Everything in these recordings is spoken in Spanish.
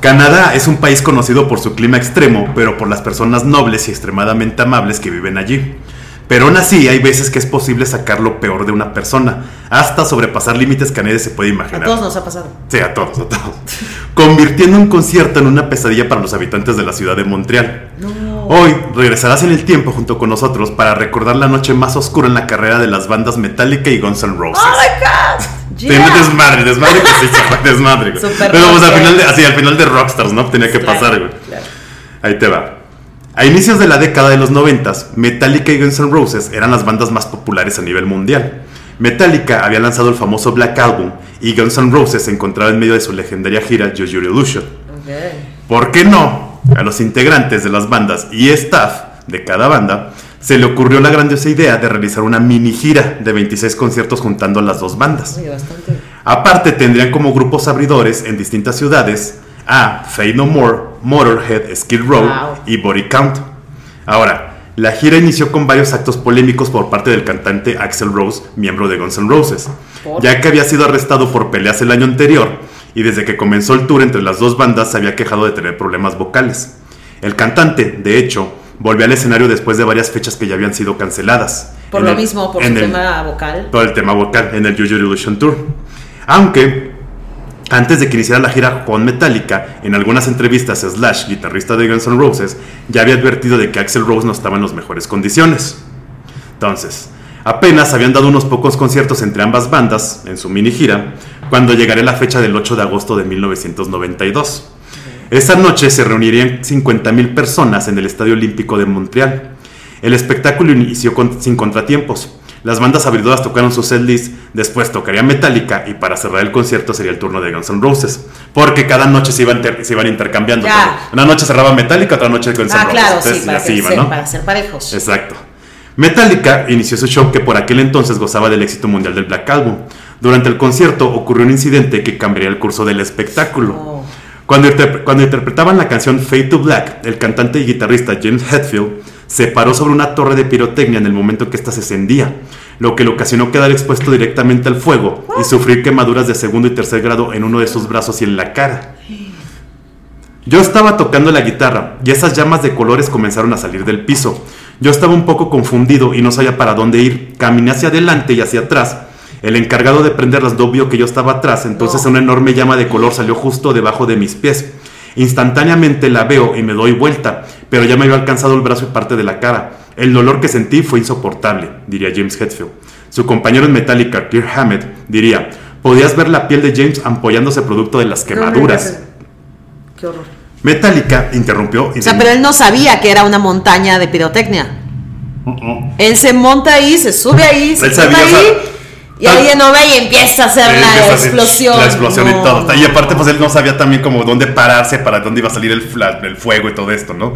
Canadá es un país conocido por su clima extremo, pero por las personas nobles y extremadamente amables que viven allí. Pero aún así, hay veces que es posible sacar lo peor de una persona, hasta sobrepasar límites que nadie se puede imaginar. A todos nos ha pasado. Sí, a todos, a todos. Convirtiendo un concierto en una pesadilla para los habitantes de la ciudad de Montreal. Hoy regresarás en el tiempo junto con nosotros para recordar la noche más oscura en la carrera de las bandas Metallica y Guns N' Roses. ¡Oh, my God! Tenía desmadre, desmadre fue desmadre, güey. Super Pero pues al final de, así, al final de Rockstars, ¿no? Tenía que Claro, pasar, güey. claro. Ahí te va. A inicios de la década de los 90, Metallica y Guns N' Roses eran las bandas más populares a nivel mundial. Metallica había lanzado el famoso Black Album y Guns N' Roses se encontraba en medio de su legendaria gira Your Illusion. Ok. ¿Por qué no? A los integrantes de las bandas y staff de cada banda se le ocurrió la grandiosa idea de realizar una mini gira de 26 conciertos juntando a las dos bandas. Oye, bastante. Aparte, tendrían como grupos abridores en distintas ciudades a Fade No More, Motorhead, Skid Row Wow. y Body Count. Ahora, la gira inició con varios actos polémicos por parte del cantante Axel Rose, miembro de Guns N' Roses, ¿Por? ya que había sido arrestado por peleas el año anterior y desde que comenzó el tour entre las dos bandas se había quejado de tener problemas vocales. El cantante, de hecho, volvió al escenario después de varias fechas que ya habían sido canceladas. Por lo el- mismo, por el- tema vocal. todo el tema vocal en el Your Illusion Tour. Aunque, antes de que iniciara la gira con Metallica, en algunas entrevistas Slash, guitarrista de Guns N' Roses, ya había advertido de que Axel Rose no estaba en las mejores condiciones. Entonces, apenas habían dado unos pocos conciertos entre ambas bandas en su mini gira, cuando llegaría la fecha del 8 de agosto de 1992. Esa noche se reunirían 50.000 personas en el Estadio Olímpico de Montreal. El espectáculo inició con- sin contratiempos. Las bandas abridoras tocaron su setlist, después tocaría Metallica y para cerrar el concierto sería el turno de Guns N' Roses. Porque cada noche se iban, se iban intercambiando. Una noche cerraba Metallica, otra noche Guns N' Ah, Roses. claro, Entonces, sí, para, así que iba, se- ¿no? para ser parejos. Exacto. Metallica inició su show que por aquel entonces gozaba del éxito mundial del Black Album. Durante el concierto ocurrió un incidente que cambiaría el curso del espectáculo. Oh. Cuando, interpre- cuando interpretaban la canción Fade to Black, el cantante y guitarrista James Hetfield se paró sobre una torre de pirotecnia en el momento que ésta se encendía, lo que le ocasionó quedar expuesto directamente al fuego y sufrir quemaduras de segundo y tercer grado en uno de sus brazos y en la cara. Yo estaba tocando la guitarra y esas llamas de colores comenzaron a salir del piso. Yo estaba un poco confundido y no sabía para dónde ir. Caminé hacia adelante y hacia atrás. El encargado de prenderlas no vio que yo estaba atrás, entonces No. una enorme llama de color salió justo debajo de mis pies. Instantáneamente la veo y me doy vuelta, pero ya me había alcanzado el brazo y parte de la cara. El dolor que sentí fue insoportable, diría James Hetfield. Su compañero en Metallica, Kirk Hammett, diría, podías ver la piel de James ampollándose producto de las quemaduras. Qué horror. Metallica interrumpió y O sea, pero él no sabía que era una montaña de pirotecnia. Él se monta ahí, se sube ahí, se Él sube sabía, o sea, ahí. Y tal- alguien no ve y empieza a hacer la explosión. La explosión y todo. no, y aparte, pues él no sabía también como dónde pararse, para dónde iba a salir el, fuego y todo esto, ¿no?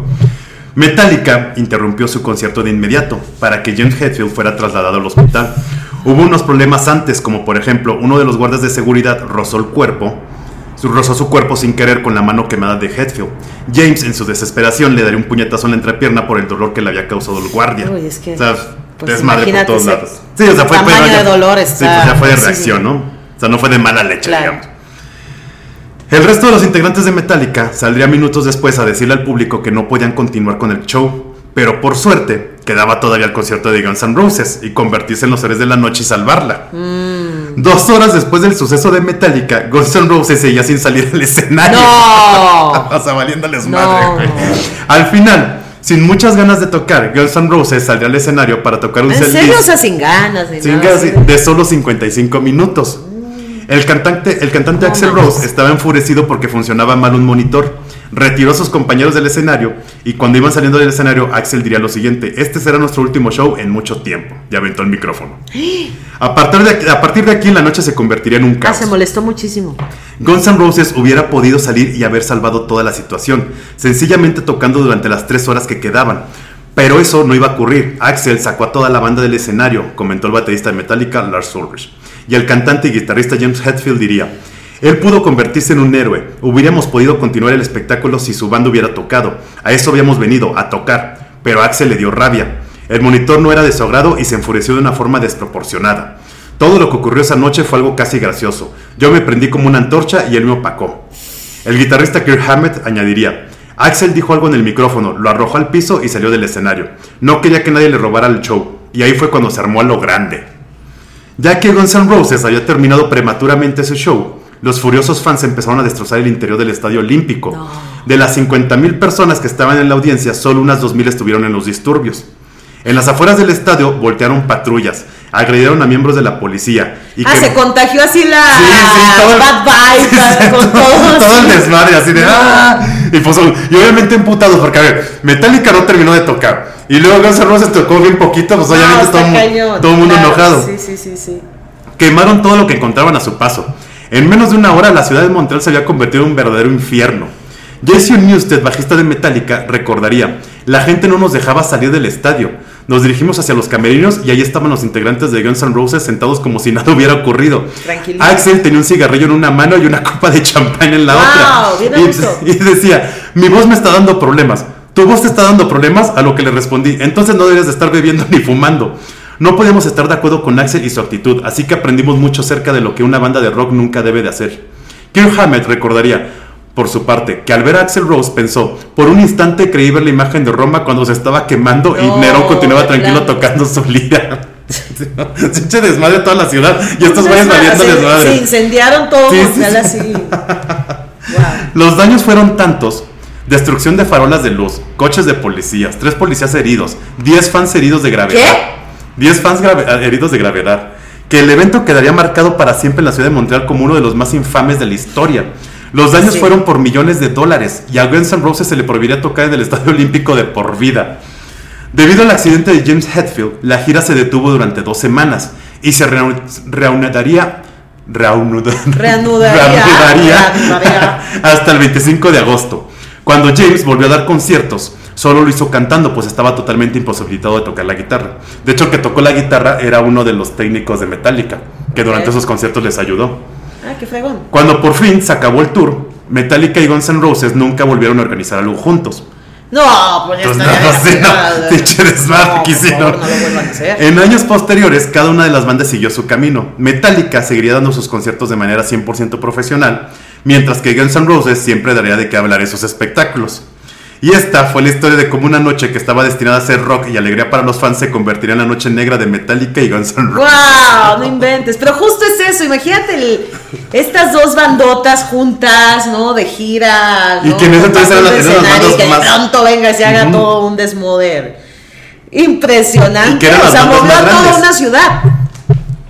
Metallica interrumpió su concierto de inmediato para que James Hetfield fuera trasladado al hospital. Hubo unos problemas antes, como por ejemplo, uno de los guardias de seguridad rozó el cuerpo, su- rozó su cuerpo sin querer con la mano quemada de Hetfield. James, en su desesperación, le daría un puñetazo en la entrepierna por el dolor que le había causado el guardia. Uy, es que, O sea, pues, desmadre por todos lados. Sí, o sea, fue tamaño fue- de dolor Sí, está pues ya fue de reacción, ¿no? O sea, no fue de mala leche, Claro. digamos. El resto de los integrantes de Metallica saldría minutos después a decirle al público que no podían continuar con el show, pero por suerte quedaba todavía el concierto de Guns N' Roses y convertirse en los héroes de la noche y salvarla. Mm. Dos horas después del suceso de Metallica, Guns N' Roses seguía sin salir del escenario. ¡No! o sea, valiéndoles No. madre, güey. Al final, sin muchas ganas de tocar, Guns N' Roses saldría al escenario para tocar un set serio, o sea, sin ganas. sin nada ganas, de solo 55 minutos. El cantante, el cantante Axel. Rose estaba enfurecido porque funcionaba mal un monitor. Retiró a sus compañeros del escenario y cuando iban saliendo del escenario, Axel diría lo siguiente: Este será nuestro último show en mucho tiempo. Y aventó el micrófono. A partir de aquí, a partir de aquí la noche se convertiría en un Ah, caos. se molestó muchísimo. Guns N' Roses hubiera podido salir y haber salvado toda la situación, sencillamente tocando durante las tres horas que quedaban. Pero eso no iba a ocurrir. Axel sacó a toda la banda del escenario, comentó el baterista de Metallica, Lars Ulrich. Y el cantante y guitarrista James Hetfield diría, él pudo convertirse en un héroe. Hubiéramos podido continuar el espectáculo si su banda hubiera tocado. A eso habíamos venido, a tocar. Pero Axel le dio rabia. El monitor no era de su agrado y se enfureció de una forma desproporcionada. Todo lo que ocurrió esa noche fue algo casi gracioso. Yo me prendí como una antorcha y él me opacó. El guitarrista Kirk Hammett añadiría, Axel dijo algo en el micrófono, lo arrojó al piso y salió del escenario. No quería que nadie le robara el show, y ahí fue cuando se armó a lo grande. Ya que Guns N' Roses había terminado prematuramente ese show, los furiosos fans empezaron a destrozar el interior del Estadio Olímpico. No. De las 50.000 personas que estaban en la audiencia, solo unas 2.000 estuvieron en los disturbios. En las afueras del estadio voltearon patrullas, agredieron a miembros de la policía. Y Ah, que- se contagió así la Sí, sí, todo el- bad vibes con todos. todo el desmadre así de ¡ah! y, pues, y obviamente emputados porque a ver Metallica no terminó de tocar y luego Guns N' Roses tocó bien poquito pues No, obviamente todo, cañón, todo el mundo claro. enojado Sí, sí, sí, sí. quemaron todo lo que encontraban a su paso en menos de una hora la ciudad de Montreal se había convertido en un verdadero infierno Jason Newsted, bajista de Metallica, recordaría, la gente no nos dejaba salir del estadio. Nos dirigimos hacia los camerinos y ahí estaban los integrantes de Guns N' Roses sentados como si nada hubiera ocurrido. Axel tenía un cigarrillo en una mano y una copa de champán en la Wow, otra. Y- decía, mi voz me está dando problemas. ¿Tu voz te está dando problemas? A lo que le respondí, entonces no deberías de estar bebiendo ni fumando. No podíamos estar de acuerdo con Axel y su actitud, así que aprendimos mucho acerca de lo que una banda de rock nunca debe de hacer. Kirk Hammett recordaría, por su parte, que al ver a Axel Rose pensó, por un instante creí ver la imagen de Roma cuando se estaba quemando y Nerón continuaba plano. tocando su lira. Se eche desmadre toda la ciudad y estos Se- vayan valiendo se, desmadre. se incendiaron todo Sí, sí, así. Wow. Los daños fueron tantos. Destrucción de farolas de luz, coches de policías, tres policías heridos, 10 fans heridos de gravedad. ¿Qué? 10 fans ah, heridos de gravedad. Que el evento quedaría marcado para siempre en la ciudad de Montreal como uno de los más infames de la historia. Los daños Sí. fueron por millones de dólares y a Guns N' Roses se le prohibiría tocar en el Estadio Olímpico de por vida. Debido al accidente de James Hetfield, la gira se detuvo durante dos semanas y se reanu- reanudaría, reanuda- Reanudaría. reanudaría Reanudaría. hasta el 25 de agosto. Cuando James volvió a dar conciertos, solo lo hizo cantando, pues estaba totalmente imposibilitado de tocar la guitarra. De hecho, el que tocó la guitarra era uno de los técnicos de Metallica, que durante esos conciertos les ayudó. Ah, qué fregón. Cuando por fin se acabó el tour, Metallica y Guns N' Roses nunca volvieron a organizar algo juntos. No, pues ya no, está. pinche desmadre No, que hicieron. En años posteriores, cada una de las bandas siguió su camino. Metallica seguiría dando sus conciertos de manera 100% profesional, mientras que Guns N' Roses siempre daría de qué hablar en sus espectáculos. Y esta fue la historia de cómo una noche que estaba destinada a ser rock y alegría para los fans se convertiría en la noche negra de Metallica y Guns N' Roses. ¡Wow! No inventes. Pero justo es eso. Imagínate el- estas dos bandotas juntas, ¿no? De gira. Y ¿no? que en ese entonces eran las y que bandas de más- pronto venga y se haga todo un desmoder. Impresionante. Y que eran o sea, movió más a toda una ciudad.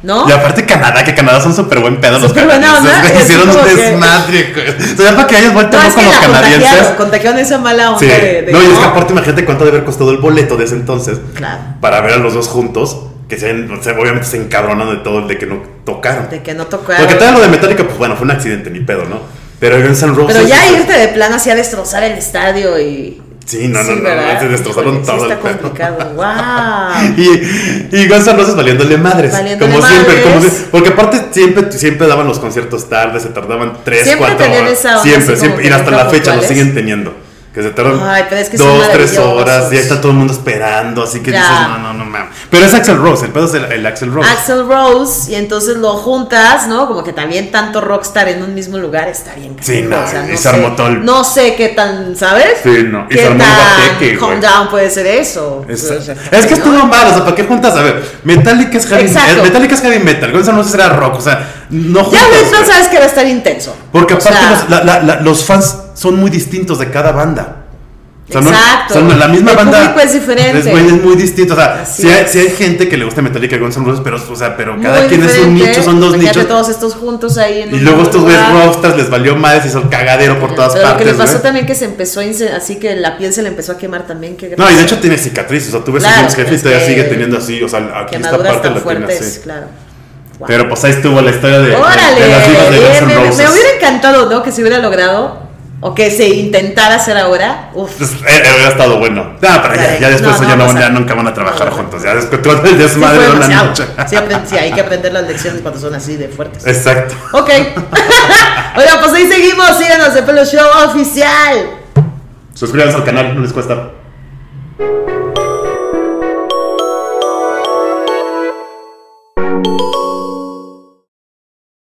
¿No? Y aparte Canadá, que Canadá son súper buen pedo los canadienses. es Hicieron un desmadre. güey. O sea, para que hayas vuelto No, loco es que con los contagiaron, canadienses. contagiaron esa mala onda Sí. de, de- no, y es que aparte imagínate cuánto debe haber costado el boleto de ese entonces. Claro. Para ver a los dos juntos. Que se, o sea, obviamente se encabronan de todo, de que no tocaron. de que no tocaron. Porque todo lo de Metallica, pues bueno, fue un accidente, ni pedo, ¿no? Pero Guns N' Roses. Pero ya irte de plano así a destrozar el estadio y. Sí, no, no, no, se destrozaron sí todo el está pedo. complicado. ¡Wow! Y, y Guns N' Roses valiéndole madres. Valiéndole como siempre, como madres. porque aparte siempre, siempre daban los conciertos tarde, se tardaban 3, Siempre 4 tenían horas. esa siempre, siempre. Y hasta la fecha lo siguen teniendo. Que se tardan Ay, pero es que son 2, 3 maravillosos. horas. Ya está todo el mundo esperando. Así que Ya. dices, no, no, no, mames. Pero es Axel Rose, el pedo es el, el Axel Rose. Axel Rose y entonces lo juntas, ¿no? Como que también tanto rockstar en un mismo lugar está bien. Sí, no, y se sé, armó todo el- No sé qué tan, ¿sabes? Sí, no, y ¿Qué se armó el calm down puede ser eso? Es, O sea, es que ¿no? estuvo mal, o sea, ¿para qué juntas? A ver, Metallica es heavy, eh, Metallica es heavy metal, Guns N' Roses era rock, o sea, no. Ya no güey. sabes que va a estar intenso. Porque O aparte sea, los, la- la- la- los fans son muy distintos de cada banda. O sea, no- Exacto. o sea, la misma El banda. público es diferente. Es, es muy distinto. O sea, si hay, sí hay gente que le gusta Metallica y Guns N' Roses, pero, o sea, pero cada muy quien es un nicho, son dos nichos. todos estos juntos ahí en Y luego estos güeyes rockstars les valió madres y son cagadero por todas Pero lo que partes. les pasó güey. también que se empezó a así que la piel se le empezó a quemar también. qué No, y de hecho tiene cicatrices. O sea, tú ves Claro, a James es y todavía que sigue teniendo así. O sea, aquí esta parte la tiene fuertes, así. claro. Wow. Pero pues ahí estuvo la historia de, de- Órale, de las divas de Guns N' me, hubiera encantado, ¿no? Que se hubiera logrado o que se intentara hacer ahora. Uf. Pues, eh, hubiera estado bueno. No, pero ya, ya después No, no ya, no, nunca van a trabajar juntos. Ya después el desmadre de una noche. Sí, sí, hay que aprender las lecciones cuando son así de fuertes. Exacto. Ok. Oigan, pues ahí seguimos. Síganos de Pelo Show Oficial. Suscríbanse al canal, no les cuesta.